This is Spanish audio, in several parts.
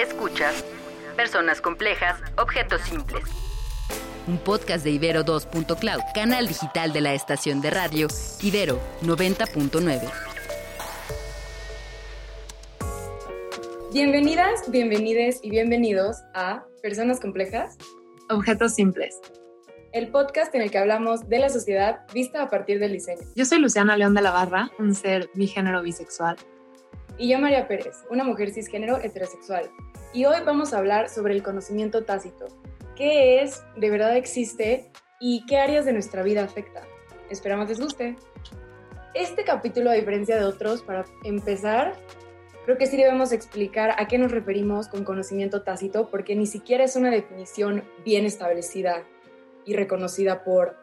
Escuchas Personas Complejas, Objetos Simples. Un podcast de Ibero 2.cloud, canal digital de la estación de radio Ibero 90.9. Bienvenidas, bienvenides y bienvenidos a Personas Complejas, Objetos Simples. El podcast en el que hablamos de la sociedad vista a partir del diseño. Yo soy Luciana León de la Barra, un ser bigénero bisexual. Y yo María Pérez, una mujer cisgénero heterosexual. Y hoy vamos a hablar sobre el conocimiento tácito. ¿Qué es, de verdad existe y qué áreas de nuestra vida afecta? Esperamos les guste. Este capítulo, a diferencia de otros, para empezar, creo que sí debemos explicar a qué nos referimos con conocimiento tácito, porque ni siquiera es una definición bien establecida y reconocida por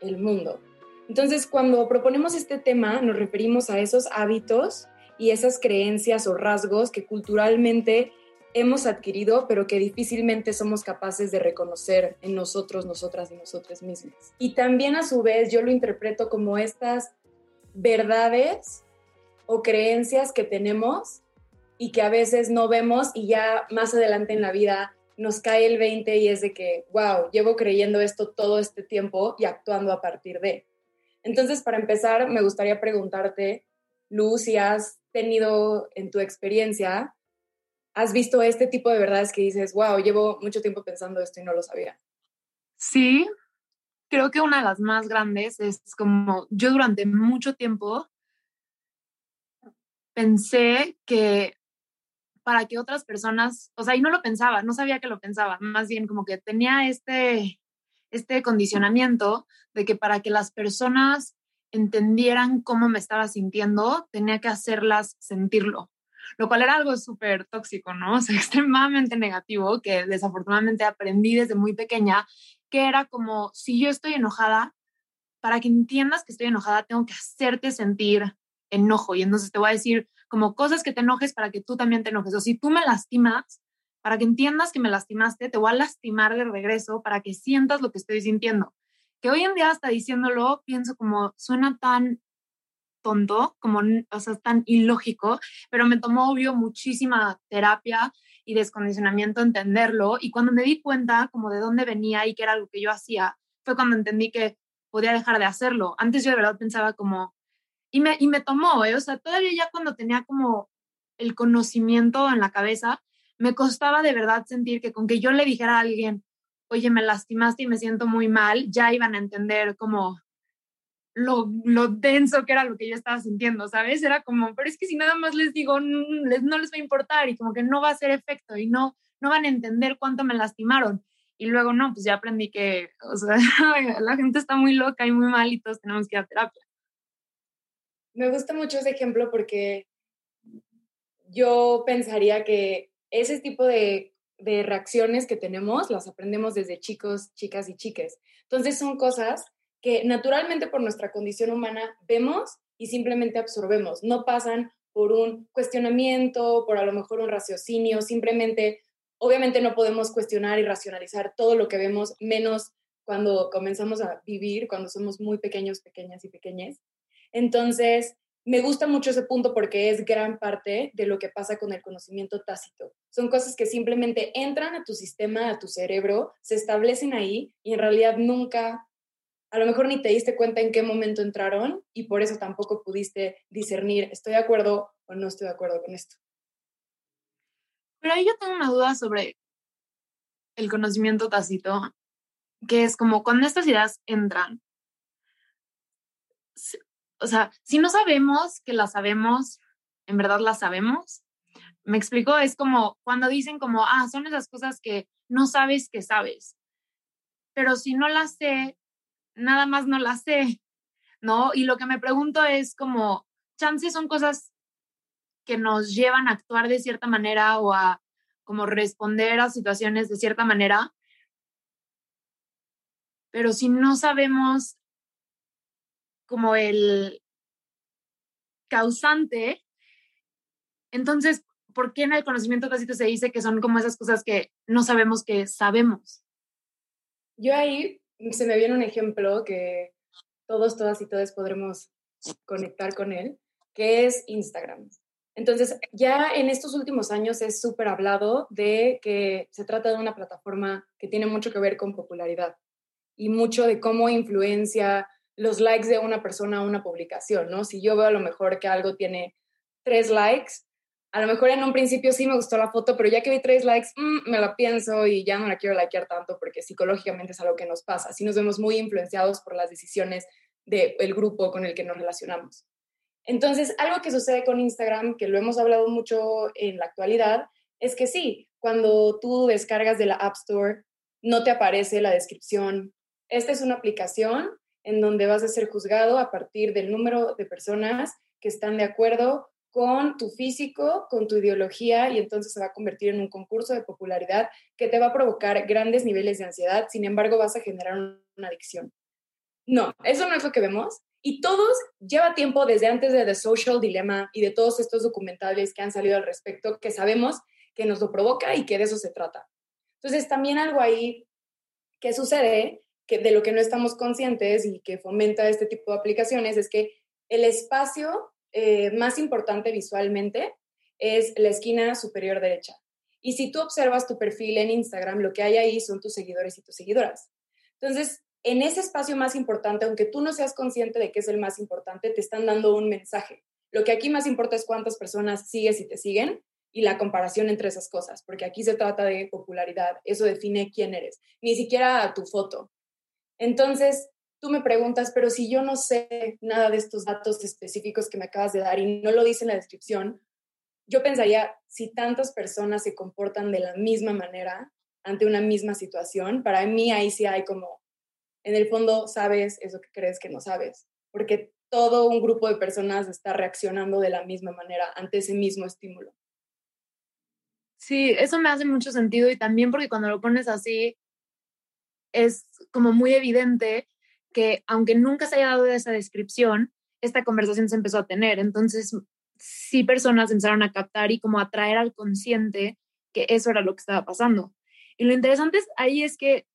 el mundo. Entonces, cuando proponemos este tema, nos referimos a esos hábitos y esas creencias o rasgos que culturalmente hemos adquirido, pero que difícilmente somos capaces de reconocer en nosotros, nosotras y nosotros mismos. Y también a su vez yo lo interpreto como estas verdades o creencias que tenemos y que a veces no vemos y ya más adelante en la vida nos cae el 20 y es de que, wow, llevo creyendo esto todo este tiempo y actuando a partir de. Entonces, para empezar, me gustaría preguntarte, Luz, has tenido en tu experiencia, has visto este tipo de verdades que dices, wow, llevo mucho tiempo pensando esto y no lo sabía. Sí, creo que una de las más grandes es como yo durante mucho tiempo pensé que para que otras personas, o sea, y no lo pensaba, no sabía que lo pensaba, más bien como que tenía este, este condicionamiento de que para que las personas entendieran cómo me estaba sintiendo, tenía que hacerlas sentirlo, lo cual era algo súper tóxico, ¿no? O sea, extremadamente negativo, que desafortunadamente aprendí desde muy pequeña, que era como, si yo estoy enojada, para que entiendas que estoy enojada, tengo que hacerte sentir enojo. Y entonces te voy a decir como cosas que te enojes para que tú también te enojes. O si tú me lastimas, para que entiendas que me lastimaste, te voy a lastimar de regreso para que sientas lo que estoy sintiendo que hoy en día hasta diciéndolo pienso como suena tan tonto, como, o sea, tan ilógico, pero me tomó obvio muchísima terapia y descondicionamiento entenderlo y cuando me di cuenta como de dónde venía y que era algo que yo hacía, fue cuando entendí que podía dejar de hacerlo. Antes yo de verdad pensaba como, y me, y me tomó, ¿eh? o sea, todavía ya cuando tenía como el conocimiento en la cabeza, me costaba de verdad sentir que con que yo le dijera a alguien, oye, me lastimaste y me siento muy mal, ya iban a entender como lo, lo, denso que era lo que yo estaba sintiendo, ¿sabes? Era como, pero es que si nada más les digo, no les, no les va a importar y como que no va a hacer efecto y no, no van a entender cuánto me lastimaron. Y luego, no, pues ya aprendí que, o sea, la gente está muy loca y muy mal y todos tenemos que ir a terapia. Me gusta mucho ese ejemplo porque yo pensaría que ese tipo de de reacciones que tenemos las aprendemos desde chicos, chicas y chiques. Entonces son cosas que naturalmente por nuestra condición humana vemos y simplemente absorbemos. No pasan por un cuestionamiento, por a lo mejor un raciocinio, simplemente, obviamente no podemos cuestionar y racionalizar todo lo que vemos, menos cuando comenzamos a vivir, cuando somos muy pequeños, pequeñas y pequeñas. Entonces, me gusta mucho ese punto porque es gran parte de lo que pasa con el conocimiento tácito. Son cosas que simplemente entran a tu sistema, a tu cerebro, se establecen ahí y en realidad nunca, a lo mejor ni te diste cuenta en qué momento entraron y por eso tampoco pudiste discernir, estoy de acuerdo o no estoy de acuerdo con esto. Pero ahí yo tengo una duda sobre el conocimiento tácito, que es como cuando estas ideas entran, o sea, si no sabemos que las sabemos, en verdad las sabemos. Me explico, es como cuando dicen como, ah, son esas cosas que no sabes que sabes. Pero si no las sé, nada más no las sé, ¿no? Y lo que me pregunto es como, chances son cosas que nos llevan a actuar de cierta manera o a como responder a situaciones de cierta manera. Pero si no sabemos como el causante, entonces, ¿por qué en el conocimiento tácito se dice que son como esas cosas que no sabemos que sabemos? Yo ahí se me viene un ejemplo que todos, todas y todas podremos conectar con él, que es Instagram. Entonces, ya en estos últimos años es súper hablado de que se trata de una plataforma que tiene mucho que ver con popularidad y mucho de cómo influencia los likes de una persona a una publicación, ¿no? Si yo veo a lo mejor que algo tiene tres likes, a lo mejor en un principio sí me gustó la foto, pero ya que vi tres likes, mm, me la pienso y ya no la quiero likear tanto porque psicológicamente es algo que nos pasa. Así nos vemos muy influenciados por las decisiones del grupo con el que nos relacionamos. Entonces, algo que sucede con Instagram, que lo hemos hablado mucho en la actualidad, es que sí, cuando tú descargas de la App Store, no te aparece la descripción. Esta es una aplicación en donde vas a ser juzgado a partir del número de personas que están de acuerdo con tu físico, con tu ideología, y entonces se va a convertir en un concurso de popularidad que te va a provocar grandes niveles de ansiedad, sin embargo vas a generar una adicción. No, eso no es lo que vemos. Y todos lleva tiempo desde antes de The Social Dilemma y de todos estos documentales que han salido al respecto, que sabemos que nos lo provoca y que de eso se trata. Entonces, también algo ahí que sucede, de lo que no estamos conscientes y que fomenta este tipo de aplicaciones, es que el espacio eh, más importante visualmente es la esquina superior derecha. Y si tú observas tu perfil en Instagram, lo que hay ahí son tus seguidores y tus seguidoras. Entonces, en ese espacio más importante, aunque tú no seas consciente de que es el más importante, te están dando un mensaje. Lo que aquí más importa es cuántas personas sigues y te siguen y la comparación entre esas cosas, porque aquí se trata de popularidad, eso define quién eres, ni siquiera tu foto. Entonces, tú me preguntas, pero si yo no sé nada de estos datos específicos que me acabas de dar y no lo dice en la descripción, yo pensaría, si tantas personas se comportan de la misma manera ante una misma situación, para mí ahí sí hay como en el fondo sabes eso que crees que no sabes, porque todo un grupo de personas está reaccionando de la misma manera ante ese mismo estímulo. Sí, eso me hace mucho sentido y también porque cuando lo pones así, es como muy evidente que aunque nunca se haya dado esa descripción, esta conversación se empezó a tener. Entonces, sí personas empezaron a captar y como a traer al consciente que eso era lo que estaba pasando. Y lo interesante ahí es que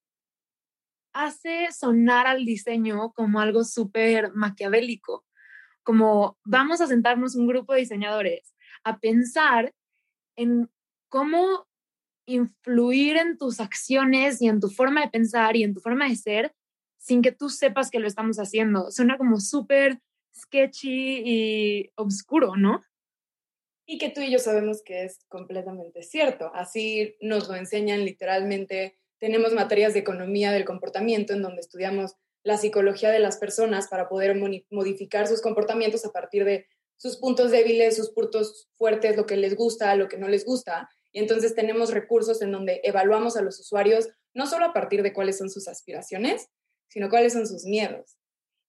hace sonar al diseño como algo súper maquiavélico, como vamos a sentarnos un grupo de diseñadores a pensar en cómo influir en tus acciones y en tu forma de pensar y en tu forma de ser sin que tú sepas que lo estamos haciendo. Suena como súper sketchy y oscuro, ¿no? Y que tú y yo sabemos que es completamente cierto. Así nos lo enseñan literalmente tenemos materias de economía del comportamiento en donde estudiamos la psicología de las personas para poder modificar sus comportamientos a partir de sus puntos débiles, sus puntos fuertes, lo que les gusta, lo que no les gusta. Entonces tenemos recursos en donde evaluamos a los usuarios no solo a partir de cuáles son sus aspiraciones, sino cuáles son sus miedos.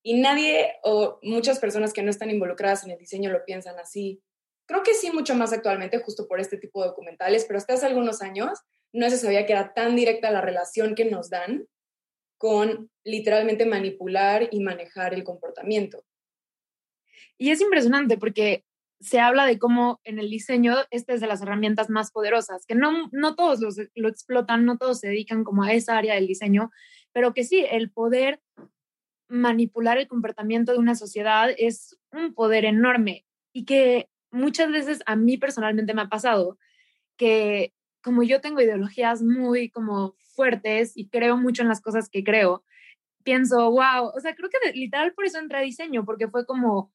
Y nadie o muchas personas que no están involucradas en el diseño lo piensan así. Creo que sí, mucho más actualmente, justo por este tipo de documentales, pero hasta hace algunos años no se sabía que era tan directa la relación que nos dan con literalmente manipular y manejar el comportamiento. Y es impresionante porque se habla de cómo en el diseño esta es de las herramientas más poderosas, que no, no todos lo explotan, no todos se dedican como a esa área del diseño, pero que sí, el poder manipular el comportamiento de una sociedad es un poder enorme y que muchas veces a mí personalmente me ha pasado que como yo tengo ideologías muy como fuertes y creo mucho en las cosas que creo, pienso, wow, o sea, creo que literal por eso entré a diseño, porque fue como,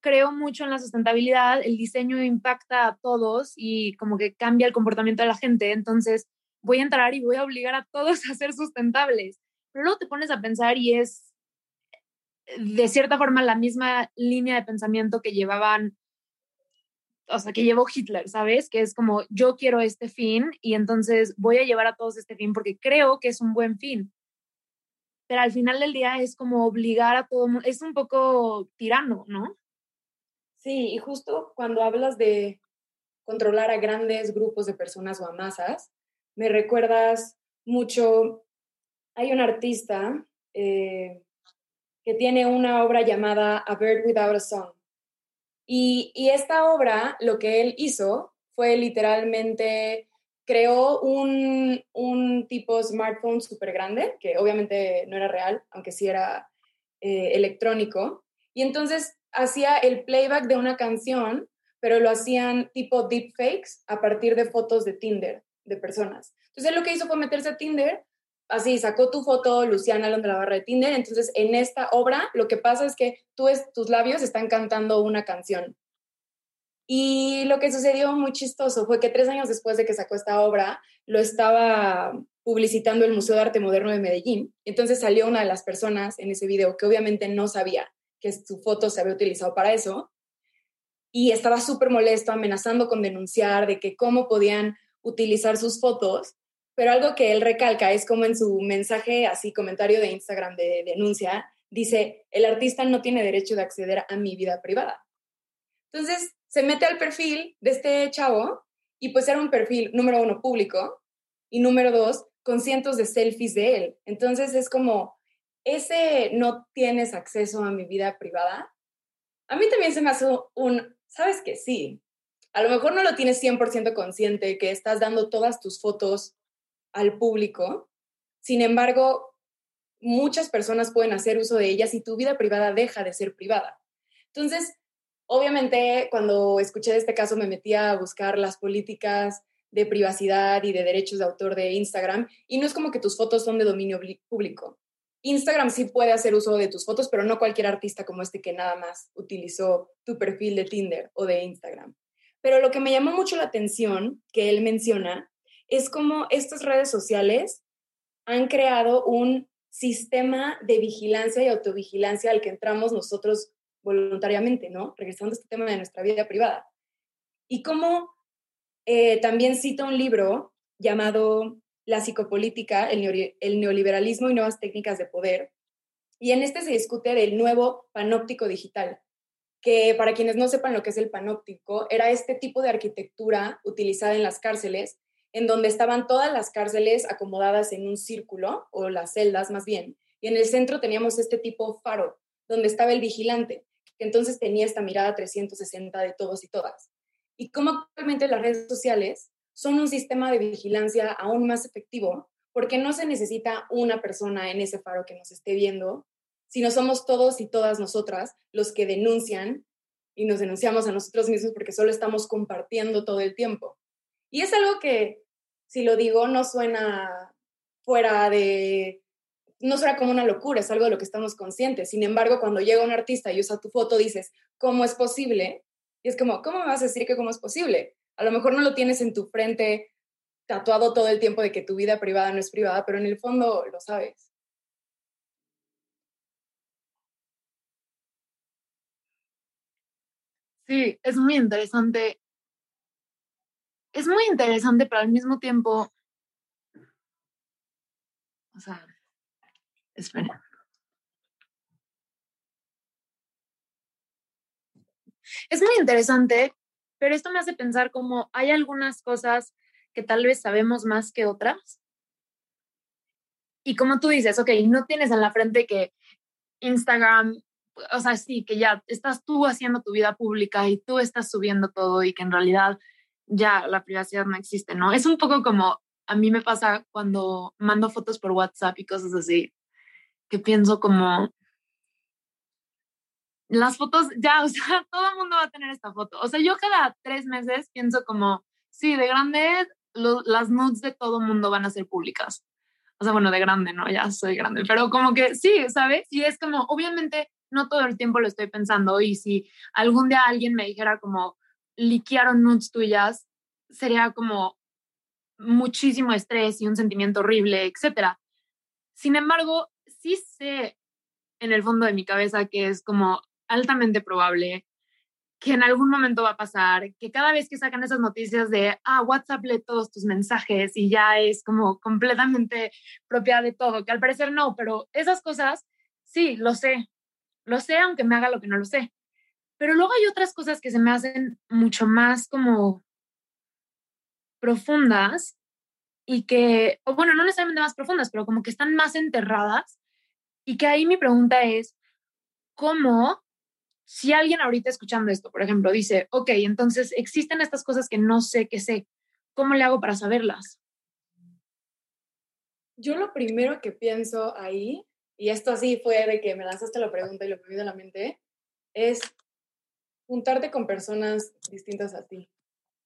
creo mucho en la sustentabilidad, el diseño impacta a todos y como que cambia el comportamiento de la gente, entonces voy a entrar y voy a obligar a todos a ser sustentables. Pero luego te pones a pensar y es de cierta forma la misma línea de pensamiento que llevaban o sea, que llevó Hitler, ¿sabes? Que es como, yo quiero este fin y entonces voy a llevar a todos este fin porque creo que es un buen fin. Pero al final del día es como obligar a todo mundo, es un poco tirano, ¿no? Sí, y justo cuando hablas de controlar a grandes grupos de personas o a masas, me recuerdas mucho, hay un artista eh, que tiene una obra llamada A Bird Without a Song y, esta obra, lo que él hizo fue literalmente creó un, un tipo smartphone súper grande, que obviamente no era real, aunque sí era eh, electrónico. Y entonces hacía el playback de una canción pero lo hacían tipo deepfakes a partir de fotos de Tinder de personas. Entonces, lo que hizo fue meterse a Tinder, así sacó tu foto, Luciana la barra de Tinder. Entonces, en esta obra, lo que pasa es que tú tus labios están cantando una canción. Y lo que sucedió muy chistoso fue que tres años después de que sacó esta obra, lo estaba publicitando el Museo de Arte Moderno de Medellín. Entonces salió una de las personas en ese video que obviamente no sabía que su foto se había utilizado para eso y estaba súper molesto, amenazando con denunciar de que cómo podían utilizar sus fotos, pero algo que él recalca es como en su mensaje, así comentario de Instagram de denuncia, dice, el artista no tiene derecho de acceder a mi vida privada. Entonces, se mete al perfil de este chavo y pues era un perfil, número uno, público y número dos, con cientos de selfies de él. Entonces es como, ese no tienes acceso a mi vida privada. A mí también se me hace un, sabes que sí, a lo mejor no lo tienes 100% consciente que estás dando todas tus fotos al público. Sin embargo, muchas personas pueden hacer uso de ellas y tu vida privada deja de ser privada. Entonces, obviamente, cuando escuché de este caso me metí a buscar las políticas de privacidad y de derechos de autor de Instagram y no es como que tus fotos son de dominio público. Instagram sí puede hacer uso de tus fotos, pero no cualquier artista como este que nada más utilizó tu perfil de Tinder o de Instagram. Pero lo que me llamó mucho la atención que él menciona es cómo estas redes sociales han creado un sistema de vigilancia y autovigilancia al que entramos nosotros voluntariamente, ¿no? Regresando a este tema de nuestra vida privada. Y cómo eh, también cita un libro llamado La psicopolítica, el, neoliberalismo y nuevas técnicas de poder. Y en este se discute del nuevo panóptico digital, que para quienes no sepan lo que es el panóptico, era este tipo de arquitectura utilizada en las cárceles, en donde estaban todas las cárceles acomodadas en un círculo, o las celdas más bien, y en el centro teníamos este tipo faro, donde estaba el vigilante, que entonces tenía esta mirada 360 de todos y todas. Y como actualmente las redes sociales son un sistema de vigilancia aún más efectivo, porque no se necesita una persona en ese faro que nos esté viendo, sino somos todos y todas nosotras los que denuncian y nos denunciamos a nosotros mismos porque solo estamos compartiendo todo el tiempo. Y es algo que, si lo digo, no suena fuera de, no suena como una locura, es algo de lo que estamos conscientes. Sin embargo, cuando llega un artista y usa tu foto, dices, ¿cómo es posible? Y es como, ¿cómo me vas a decir que cómo es posible? A lo mejor no lo tienes en tu frente tatuado todo el tiempo de que tu vida privada no es privada, pero en el fondo lo sabes. Sí, es muy interesante. Es muy interesante, pero al mismo tiempo, o sea, espera. Es muy interesante, pero esto me hace pensar como hay algunas cosas que tal vez sabemos más que otras. Y como tú dices, ok, no tienes en la frente que Instagram o sea, sí, que ya estás tú haciendo tu vida pública y tú estás subiendo todo y que en realidad ya la privacidad no existe, ¿no? Es un poco como a mí me pasa cuando mando fotos por WhatsApp y cosas así, que pienso como, las fotos, ya, o sea, todo el mundo va a tener esta foto. O sea, yo cada tres meses pienso como, sí, de grande, las nudes de todo el mundo van a ser públicas. O sea, bueno, de grande, ¿no? Ya soy grande, pero como que sí, ¿sabes? Y es como, obviamente, no todo el tiempo lo estoy pensando y si algún día alguien me dijera como liquearon nudes tuyas, sería como muchísimo estrés y un sentimiento horrible, etc. Sin embargo, sí sé en el fondo de mi cabeza que es como altamente probable que en algún momento va a pasar, que cada vez que sacan esas noticias de, ah, WhatsApp lee todos tus mensajes y ya es como completamente propia de todo, que al parecer no, pero esas cosas, sí, lo sé, lo sé aunque me haga lo que no lo sé. Pero luego hay otras cosas que se me hacen mucho más como profundas y que, bueno, no necesariamente más profundas, pero como que están más enterradas y que ahí mi pregunta es, ¿cómo, si alguien ahorita escuchando esto, por ejemplo, dice, ok, entonces existen estas cosas que no sé que sé, ¿cómo le hago para saberlas? Yo lo primero que pienso ahí y esto así fue de que me lanzaste la pregunta y lo que me a la mente, es juntarte con personas distintas a ti,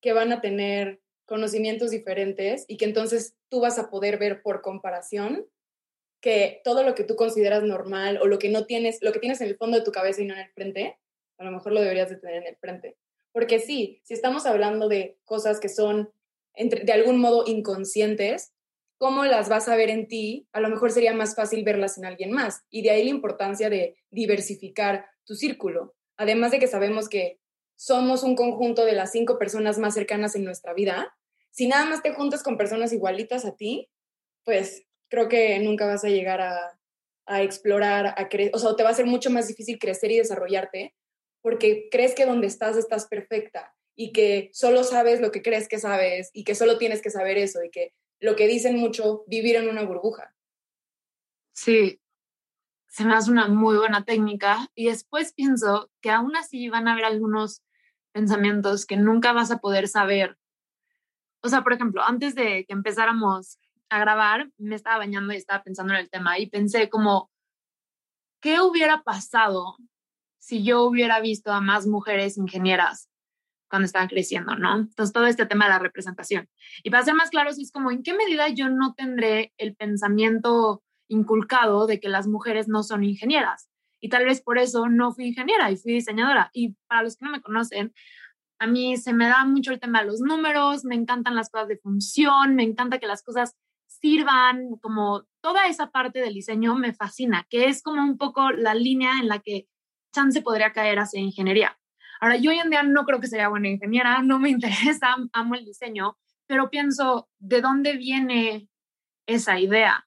que van a tener conocimientos diferentes y que entonces tú vas a poder ver por comparación que todo lo que tú consideras normal o lo que no tienes, lo que tienes en el fondo de tu cabeza y no en el frente, a lo mejor lo deberías de tener en el frente. Porque sí, si estamos hablando de cosas que son de algún modo inconscientes, ¿cómo las vas a ver en ti? A lo mejor sería más fácil verlas en alguien más. Y de ahí la importancia de diversificar tu círculo. Además de que sabemos que somos un conjunto de las cinco personas más cercanas en nuestra vida, si nada más te juntas con personas igualitas a ti, pues creo que nunca vas a llegar a, a explorar, a crecer, o sea, te va a ser mucho más difícil crecer y desarrollarte porque crees que donde estás estás perfecta y que solo sabes lo que crees que sabes y que solo tienes que saber eso y que lo que dicen mucho, vivir en una burbuja. Sí, se me hace una muy buena técnica y después pienso que aún así van a haber algunos pensamientos que nunca vas a poder saber. O sea, por ejemplo, antes de que empezáramos a grabar, me estaba bañando y estaba pensando en el tema y pensé como, ¿qué hubiera pasado si yo hubiera visto a más mujeres ingenieras cuando estaban creciendo, ¿no? Entonces, todo este tema de la representación. Y para ser más claros, es como, ¿en qué medida yo no tendré el pensamiento inculcado de que las mujeres no son ingenieras? Y tal vez por eso no fui ingeniera y fui diseñadora. Y para los que no me conocen, a mí se me da mucho el tema de los números, me encantan las cosas de función, me encanta que las cosas sirvan, como toda esa parte del diseño me fascina, que es como un poco la línea en la que chance podría caer hacia ingeniería. Ahora, yo hoy en día no creo que sería buena ingeniera, no me interesa, amo el diseño, pero pienso, ¿de dónde viene esa idea?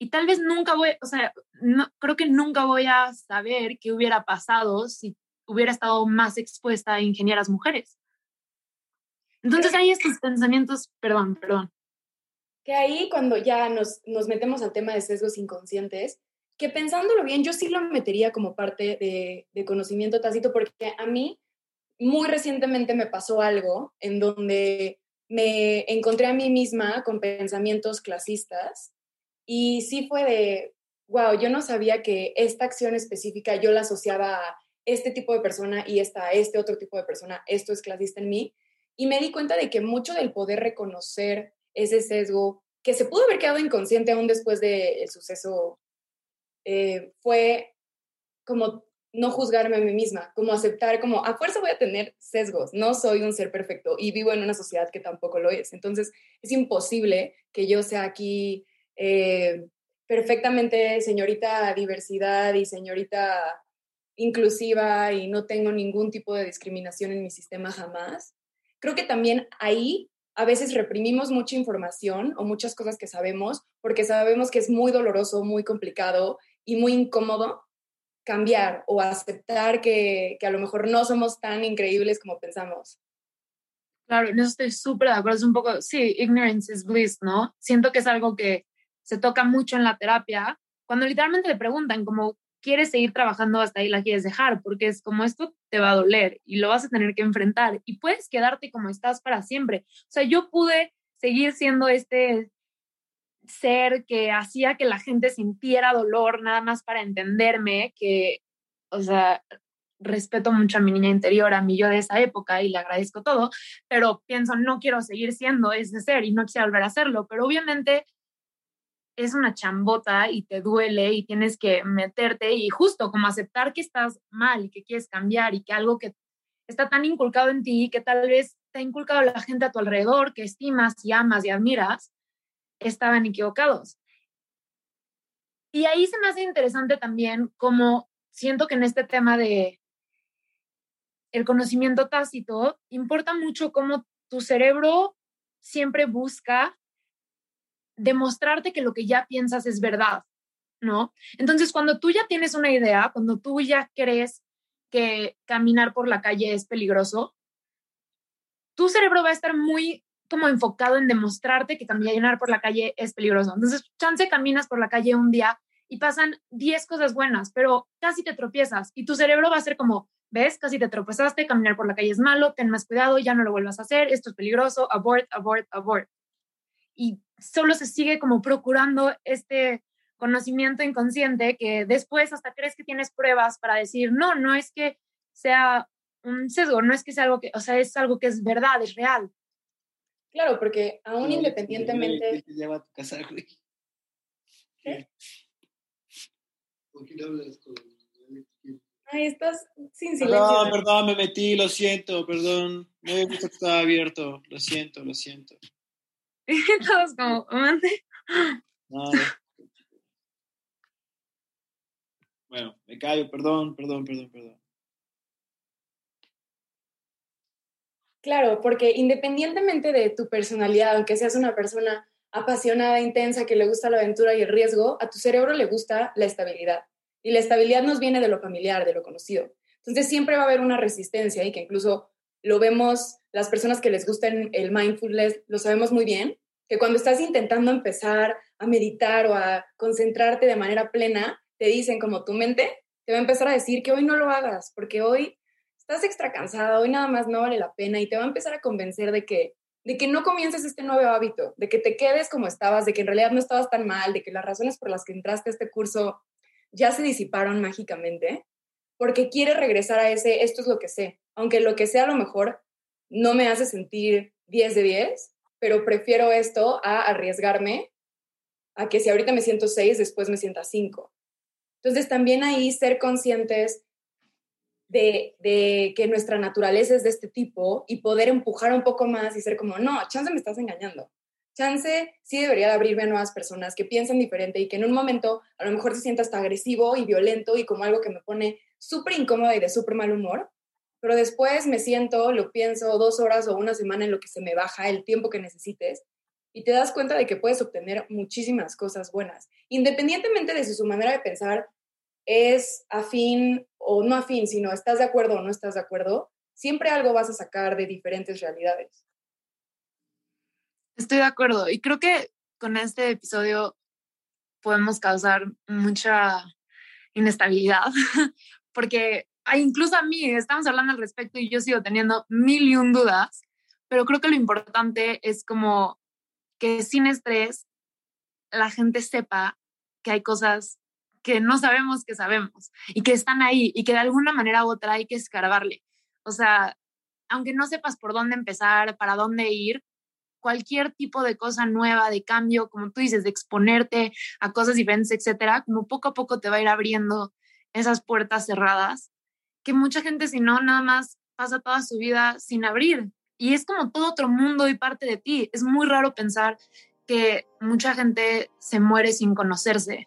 Y tal vez nunca voy, o sea, no, creo que nunca voy a saber qué hubiera pasado si hubiera estado más expuesta a ingenieras mujeres. Entonces hay estos pensamientos, perdón, perdón. Que ahí cuando ya nos, nos metemos al tema de sesgos inconscientes, que pensándolo bien, yo sí lo metería como parte de, de conocimiento tácito, porque a mí muy recientemente me pasó algo en donde me encontré a mí misma con pensamientos clasistas y sí fue de, wow, yo no sabía que esta acción específica yo la asociaba a este tipo de persona y esta a este otro tipo de persona, esto es clasista en mí. Y me di cuenta de que mucho del poder reconocer ese sesgo, que se pudo haber quedado inconsciente aún después del suceso, eh, fue como no juzgarme a mí misma, como aceptar, como a fuerza voy a tener sesgos, no soy un ser perfecto y vivo en una sociedad que tampoco lo es. Entonces es imposible que yo sea aquí eh, perfectamente señorita diversidad y señorita inclusiva y no tengo ningún tipo de discriminación en mi sistema jamás. Creo que también ahí a veces reprimimos mucha información o muchas cosas que sabemos porque sabemos que es muy doloroso, muy complicado y muy incómodo cambiar o aceptar que, que a lo mejor no somos tan increíbles como pensamos. Claro, no estoy súper de acuerdo. Es un poco, sí, ignorance is bliss, ¿no? Siento que es algo que se toca mucho en la terapia, cuando literalmente le preguntan como, ¿quieres seguir trabajando hasta ahí la quieres dejar? Porque es como esto te va a doler y lo vas a tener que enfrentar y puedes quedarte como estás para siempre. O sea, yo pude seguir siendo este ser que hacía que la gente sintiera dolor nada más para entenderme, que, o sea, respeto mucho a mi niña interior, a mi yo de esa época y le agradezco todo, pero pienso, no quiero seguir siendo ese ser y no quiero volver a hacerlo, pero obviamente es una chambota y te duele y tienes que meterte y justo como aceptar que estás mal y que quieres cambiar y que algo que está tan inculcado en ti que tal vez te ha inculcado la gente a tu alrededor que estimas y amas y admiras, estaban equivocados. Y ahí se me hace interesante también como siento que en este tema de el conocimiento tácito importa mucho cómo tu cerebro siempre busca demostrarte que lo que ya piensas es verdad, ¿no? Entonces, cuando tú ya tienes una idea, cuando tú ya crees que caminar por la calle es peligroso, tu cerebro va a estar muy como enfocado en demostrarte que caminar por la calle es peligroso. Entonces, chance caminas por la calle un día y pasan 10 cosas buenas, pero casi te tropiezas y tu cerebro va a ser como, ves, casi te tropezaste, caminar por la calle es malo, ten más cuidado, ya no lo vuelvas a hacer, esto es peligroso, abort, abort, abort. Y solo se sigue como procurando este conocimiento inconsciente que después hasta crees que tienes pruebas para decir, no, no es que sea un sesgo, no es que sea algo que, o sea, es algo que es verdad, es real. Claro, porque aún independientemente... Ya va a casar, güey. ¿Qué? ¿Por qué no hablas con Ay, estás sin silencio. Perdón, perdón, me metí, lo siento, perdón. No había visto que estaba abierto. Lo siento, lo siento. Todos como, mande. No, Bueno, me callo, perdón, perdón, perdón, perdón. Claro, porque independientemente de tu personalidad, aunque seas una persona apasionada, intensa, que le gusta la aventura y el riesgo, a tu cerebro le gusta la estabilidad. Y la estabilidad nos viene de lo familiar, de lo conocido. Entonces siempre va a haber una resistencia y que incluso lo vemos, las personas que les gusta el mindfulness, lo sabemos muy bien, que cuando estás intentando empezar a meditar o a concentrarte de manera plena, te dicen como tu mente te va a empezar a decir que hoy no lo hagas, porque hoy estás extra cansada, hoy nada más no vale la pena y te va a empezar a convencer de que de que no comiences este nuevo hábito, de que te quedes como estabas, de que en realidad no estabas tan mal, de que las razones por las que entraste a este curso ya se disiparon mágicamente, porque quiere regresar a ese, esto es lo que sé, aunque lo que sé a lo mejor no me hace sentir 10 de 10, pero prefiero esto a arriesgarme a que si ahorita me siento 6, después me sienta 5. Entonces también ahí ser conscientes de, que nuestra naturaleza es de este tipo y poder empujar un poco más y ser como, no, chance me estás engañando. Chance sí debería de abrirme a nuevas personas que piensen diferente y que en un momento a lo mejor se sienta hasta agresivo y violento y como algo que me pone súper incómoda y de súper mal humor, pero después me siento, lo pienso dos horas o una semana en lo que se me baja el tiempo que necesites y te das cuenta de que puedes obtener muchísimas cosas buenas, independientemente de si su manera de pensar es afín o no afín, sino estás de acuerdo o no estás de acuerdo, siempre algo vas a sacar de diferentes realidades. Estoy de acuerdo y creo que con este episodio podemos causar mucha inestabilidad porque incluso a mí estamos hablando al respecto y yo sigo teniendo mil y un dudas, pero creo que lo importante es como que sin estrés la gente sepa que hay cosas que no sabemos que sabemos y que están ahí y que de alguna manera u otra hay que escarbarle. O sea, aunque no sepas por dónde empezar, para dónde ir, cualquier tipo de cosa nueva, de cambio, como tú dices, de exponerte a cosas diferentes, etcétera, como poco a poco te va a ir abriendo esas puertas cerradas que mucha gente si no nada más pasa toda su vida sin abrir y es como todo otro mundo y parte de ti. Es muy raro pensar que mucha gente se muere sin conocerse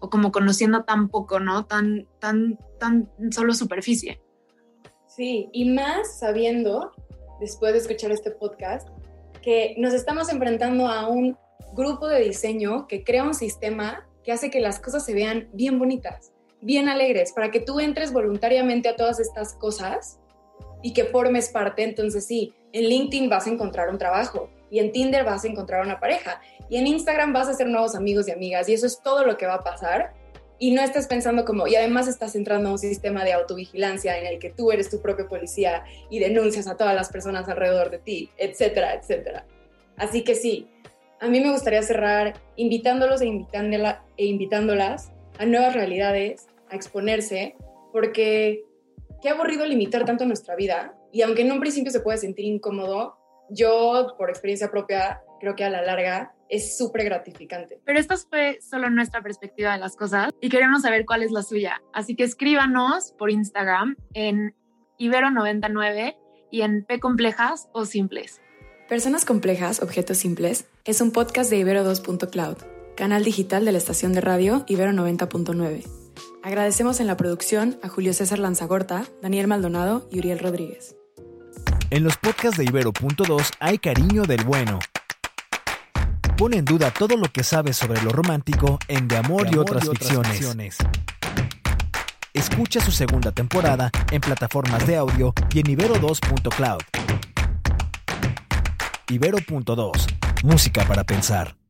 o como conociendo tan poco, ¿no? Tan, tan, tan solo superficie. Sí, y más sabiendo, después de escuchar este podcast, que nos estamos enfrentando a un grupo de diseño que crea un sistema que hace que las cosas se vean bien bonitas, bien alegres, para que tú entres voluntariamente a todas estas cosas y que formes parte, entonces sí, en LinkedIn vas a encontrar un trabajo y en Tinder vas a encontrar una pareja y en Instagram vas a hacer nuevos amigos y amigas y eso es todo lo que va a pasar y no estás pensando como, y además estás entrando a un sistema de autovigilancia en el que tú eres tu propio policía y denuncias a todas las personas alrededor de ti, etcétera, etcétera. Así que sí, a mí me gustaría cerrar invitándolos e, e invitándolas a nuevas realidades, a exponerse, porque qué aburrido limitar tanto nuestra vida. Y aunque en un principio se puede sentir incómodo, yo, por experiencia propia, creo que a la larga es súper gratificante. Pero esta fue solo nuestra perspectiva de las cosas y queremos saber cuál es la suya. Así que escríbanos por Instagram en Ibero99 y en P complejas o simples. Personas complejas, objetos simples, es un podcast de Ibero 2.cloud, canal digital de la estación de radio Ibero 90.9. Agradecemos en la producción a Julio César Lanzagorta, Daniel Maldonado y Uriel Rodríguez. En los podcasts de Ibero.2 hay cariño del bueno. Pone en duda todo lo que sabes sobre lo romántico en De Amor, y, otras ficciones. Escucha su segunda temporada en plataformas de audio y en ibero2.cloud. Ibero.2, música para pensar.